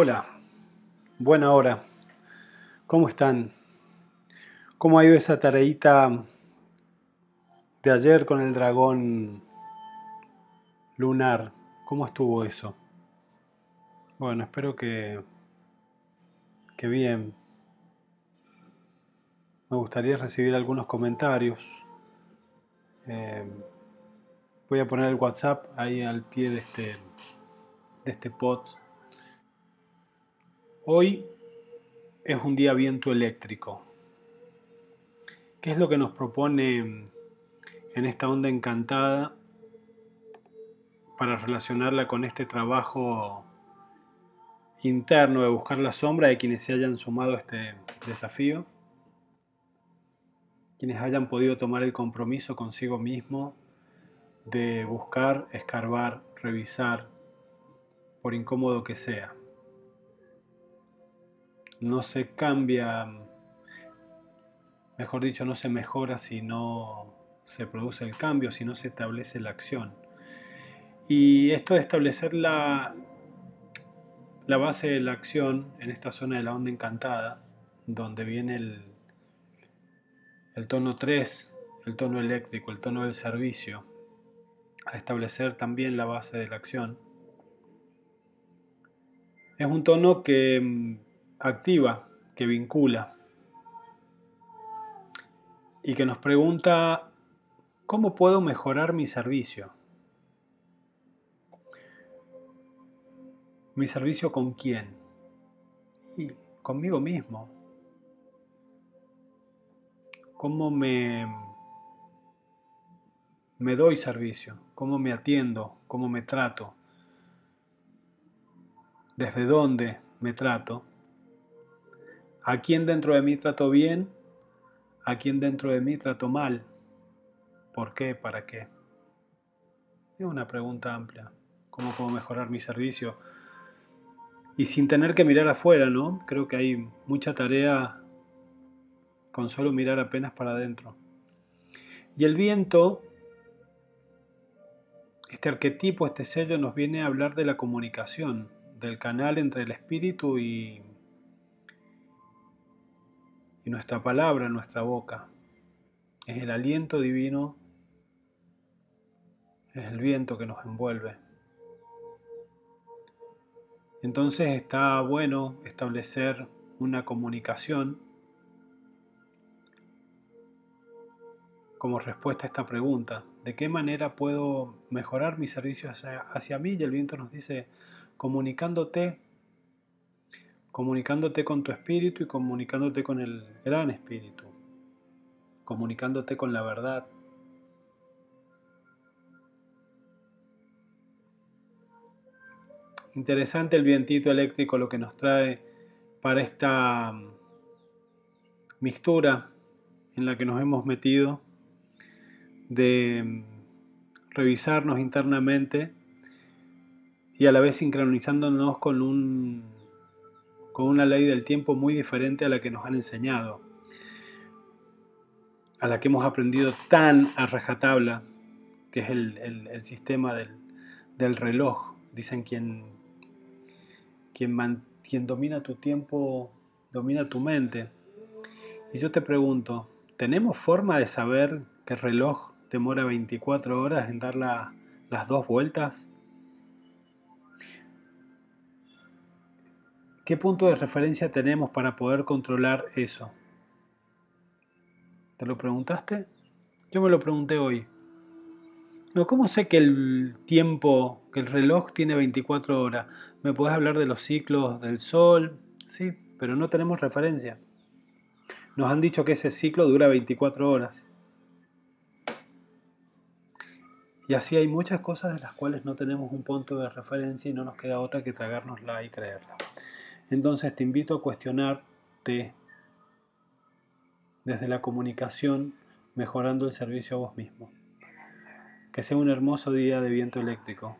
Hola, buena hora. ¿Cómo están? ¿Cómo ha ido esa tareita de ayer con el dragón lunar? ¿Cómo estuvo eso? Bueno, espero que, que bien. Me gustaría recibir algunos comentarios. Eh, voy a poner el WhatsApp ahí al pie de este, de este pod Hoy es un día viento eléctrico. ¿Qué es lo que nos propone en esta onda encantada para relacionarla con este trabajo interno de buscar la sombra de quienes se hayan sumado a este desafío? Quienes hayan podido tomar el compromiso consigo mismo de buscar, escarbar, revisar, por incómodo que sea no se cambia, mejor dicho, no se mejora si no se produce el cambio, si no se establece la acción. Y esto de establecer la, la base de la acción en esta zona de la onda encantada, donde viene el, el tono 3, el tono eléctrico, el tono del servicio, a establecer también la base de la acción. Es un tono que activa que vincula y que nos pregunta ¿cómo puedo mejorar mi servicio? ¿Mi servicio con quién? Y conmigo mismo. ¿Cómo me, me doy servicio? ¿Cómo me atiendo? ¿Cómo me trato? ¿Desde dónde me trato? ¿A quién dentro de mí trato bien? ¿A quién dentro de mí trato mal? ¿Por qué? ¿Para qué? Es una pregunta amplia. ¿Cómo puedo mejorar mi servicio? Y sin tener que mirar afuera, ¿no? Creo que hay mucha tarea con solo mirar apenas para adentro. Y el viento, este arquetipo, este sello nos viene a hablar de la comunicación, del canal entre el espíritu y nuestra palabra, nuestra boca. Es el aliento divino, es el viento que nos envuelve. Entonces está bueno establecer una comunicación como respuesta a esta pregunta. ¿De qué manera puedo mejorar mi servicio hacia, hacia mí? Y el viento nos dice, comunicándote comunicándote con tu espíritu y comunicándote con el gran espíritu, comunicándote con la verdad. Interesante el vientito eléctrico lo que nos trae para esta mm, mixtura en la que nos hemos metido de mm, revisarnos internamente y a la vez sincronizándonos con un con una ley del tiempo muy diferente a la que nos han enseñado, a la que hemos aprendido tan a rajatabla, que es el, sistema del, reloj. Dicen quien, quien, quien domina tu tiempo, domina tu mente. Y yo te pregunto, ¿tenemos forma de saber que el reloj demora 24 horas en dar las dos vueltas? ¿Qué punto de referencia tenemos para poder controlar eso? ¿Te lo preguntaste? Yo me lo pregunté hoy. ¿Cómo sé que el tiempo, que el reloj tiene 24 horas? ¿Me puedes hablar de los ciclos del sol? Sí, pero no tenemos referencia. Nos han dicho que ese ciclo dura 24 horas. Y así hay muchas cosas de las cuales no tenemos un punto de referencia y no nos queda otra que tragárnosla y creerla. Entonces te invito a cuestionarte desde la comunicación, mejorando el servicio a vos mismo. Que sea un hermoso día de viento eléctrico.